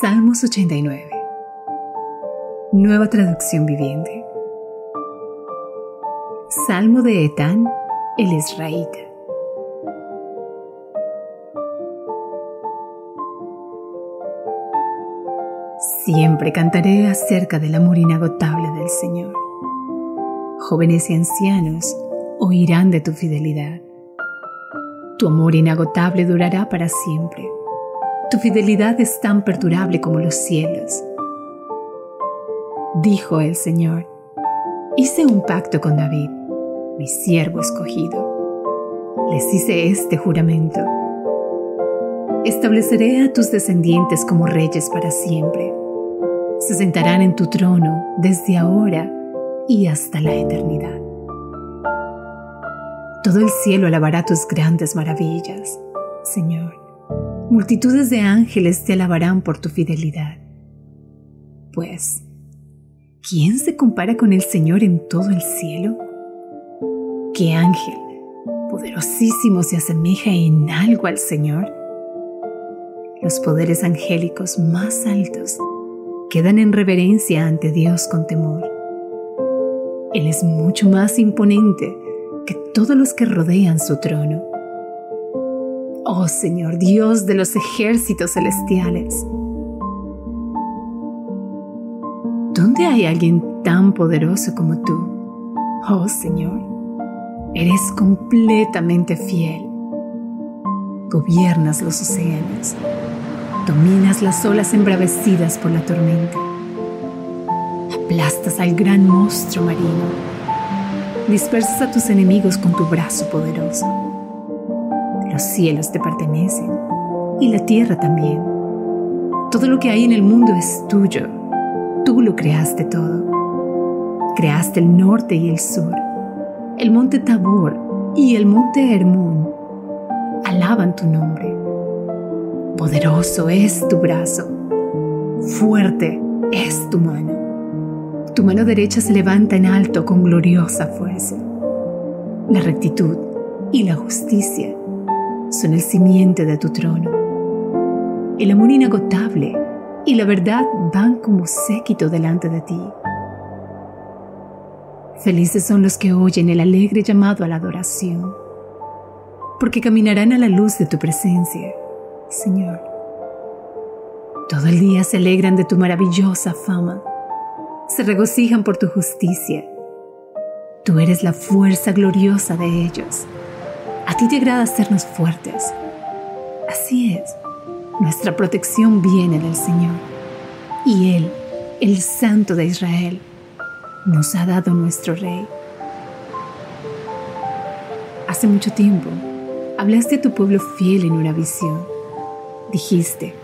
Salmos 89 Nueva traducción viviente Salmo de Etán, el Israelita Siempre cantaré acerca del amor inagotable del Señor. Jóvenes y ancianos oirán de tu fidelidad. Tu amor inagotable durará para siempre. Tu fidelidad es tan perdurable como los cielos. Dijo el Señor, hice un pacto con David, mi siervo escogido. Les hice este juramento. Estableceré a tus descendientes como reyes para siempre se sentarán en tu trono desde ahora y hasta la eternidad. Todo el cielo alabará tus grandes maravillas, Señor. Multitudes de ángeles te alabarán por tu fidelidad. Pues, ¿quién se compara con el Señor en todo el cielo? ¿Qué ángel poderosísimo se asemeja en algo al Señor? Los poderes angélicos más altos quedan en reverencia ante Dios con temor. Él es mucho más imponente que todos los que rodean su trono. Oh Señor Dios de los ejércitos celestiales, ¿dónde hay alguien tan poderoso como tú? Oh Señor, eres completamente fiel. Gobiernas los océanos Dominas las olas embravecidas por la tormenta. Aplastas al gran monstruo marino. Dispersas a tus enemigos con tu brazo poderoso. Los cielos te pertenecen y la tierra también. Todo lo que hay en el mundo es tuyo. Tú lo creaste todo. Creaste el norte y el sur, el monte Tabor y el monte Hermón. Alaban tu nombre Poderoso es tu brazo, fuerte es tu mano. Tu mano derecha se levanta en alto con gloriosa fuerza. La rectitud y la justicia son el simiente de tu trono. El amor inagotable y la verdad van como séquito delante de ti. Felices son los que oyen el alegre llamado a la adoración, porque caminarán a la luz de tu presencia Señor. Todo el día se alegran de tu maravillosa fama, se regocijan por tu justicia. Tú eres la fuerza gloriosa de ellos. A ti te agrada hacernos fuertes. Así es, nuestra protección viene del Señor. Y Él, el Santo de Israel, nos ha dado nuestro Rey. Hace mucho tiempo, hablaste a tu pueblo fiel en una visión dijiste,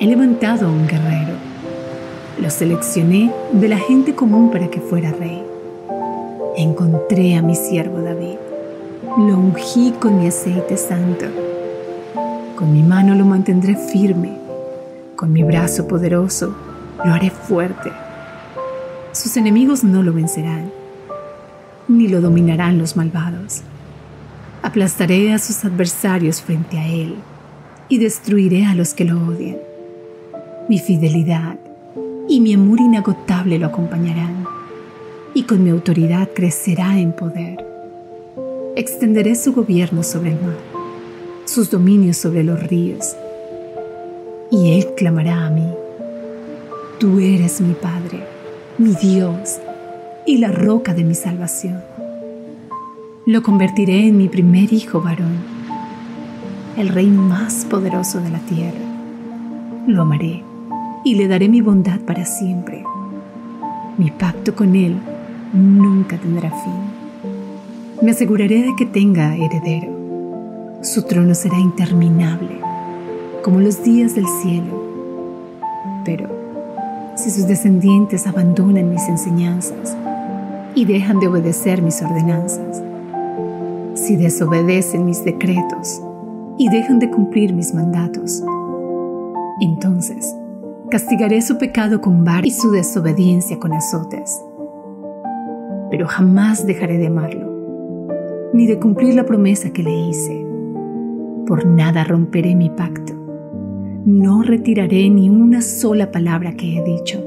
he levantado a un guerrero, lo seleccioné de la gente común para que fuera rey. Encontré a mi siervo David, lo ungí con mi aceite santo, con mi mano lo mantendré firme, con mi brazo poderoso lo haré fuerte. Sus enemigos no lo vencerán, ni lo dominarán los malvados. Aplastaré a sus adversarios frente a él y destruiré a los que lo odian. Mi fidelidad y mi amor inagotable lo acompañarán, y con mi autoridad crecerá en poder. Extenderé su gobierno sobre el mar, sus dominios sobre los ríos, y él clamará a mí, Tú eres mi Padre, mi Dios y la roca de mi salvación. Lo convertiré en mi primer hijo varón el Rey más poderoso de la tierra. Lo amaré y le daré mi bondad para siempre. Mi pacto con Él nunca tendrá fin. Me aseguraré de que tenga heredero. Su trono será interminable, como los días del cielo. Pero si sus descendientes abandonan mis enseñanzas y dejan de obedecer mis ordenanzas, si desobedecen mis decretos, y dejan de cumplir mis mandatos. Entonces, castigaré su pecado con bar y su desobediencia con azotes. Pero jamás dejaré de amarlo, ni de cumplir la promesa que le hice. Por nada romperé mi pacto, no retiraré ni una sola palabra que he dicho.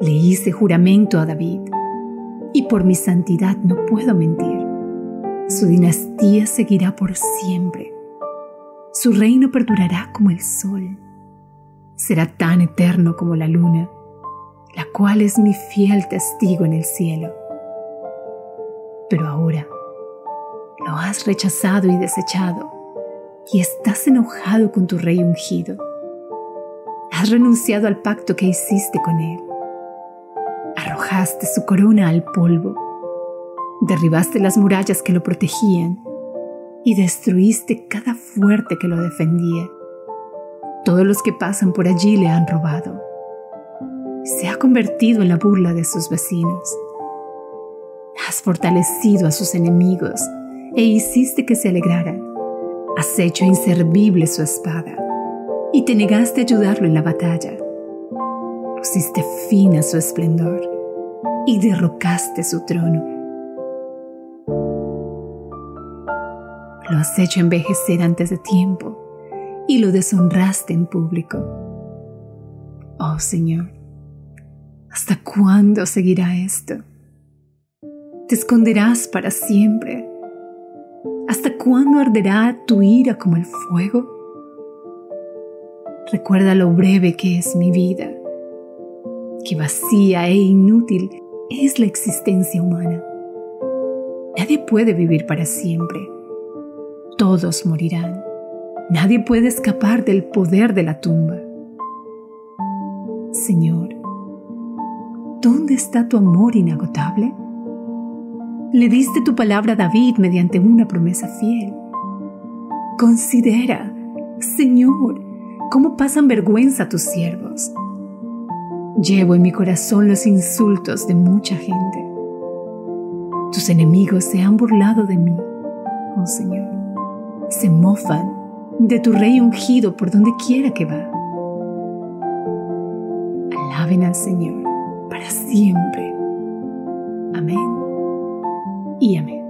Le hice juramento a David, y por mi santidad no puedo mentir. Su dinastía seguirá por siempre. Su reino perdurará como el sol. Será tan eterno como la luna, la cual es mi fiel testigo en el cielo. Pero ahora lo has rechazado y desechado y estás enojado con tu rey ungido. Has renunciado al pacto que hiciste con él. Arrojaste su corona al polvo. Derribaste las murallas que lo protegían y destruiste cada fuerte que lo defendía. Todos los que pasan por allí le han robado. Se ha convertido en la burla de sus vecinos. Has fortalecido a sus enemigos e hiciste que se alegraran Has hecho inservible su espada y te negaste a ayudarlo en la batalla. Pusiste fin a su esplendor y derrocaste su trono. Lo has hecho envejecer antes de tiempo y lo deshonraste en público. Oh Señor, ¿hasta cuándo seguirá esto? ¿Te esconderás para siempre? ¿Hasta cuándo arderá tu ira como el fuego? Recuerda lo breve que es mi vida, que vacía e inútil es la existencia humana. Nadie puede vivir para siempre. Todos morirán. Nadie puede escapar del poder de la tumba. Señor, ¿dónde está tu amor inagotable? Le diste tu palabra a David mediante una promesa fiel. Considera, Señor, cómo pasan vergüenza tus siervos. Llevo en mi corazón los insultos de mucha gente. Tus enemigos se han burlado de mí, oh Señor. Se mofan de tu rey ungido por donde quiera que va. Alaben al Señor para siempre. Amén amén.